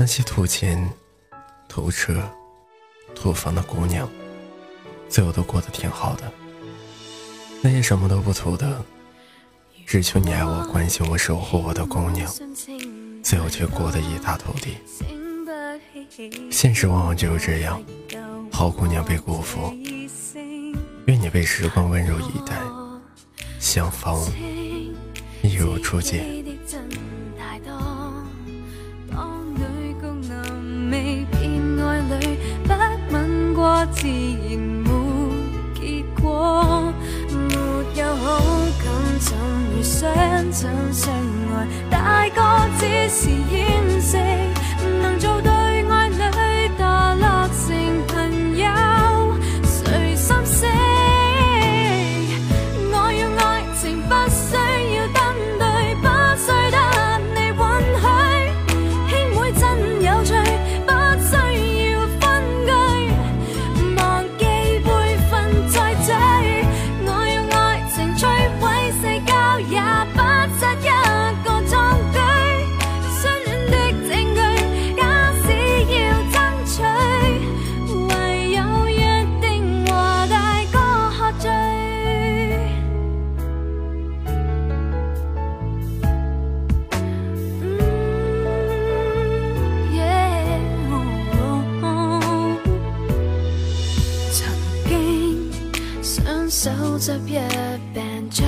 那些图钱、图车、图房的姑娘，最后都过得挺好的。那些什么都不图的，只求你爱我、关心我、守护我的姑娘，最后却过得一塌涂地。现实往往就是这样，好姑娘被辜负。愿你被时光温柔以待，相逢一如初见。相亲相爱？大个只是演手执一柄枪，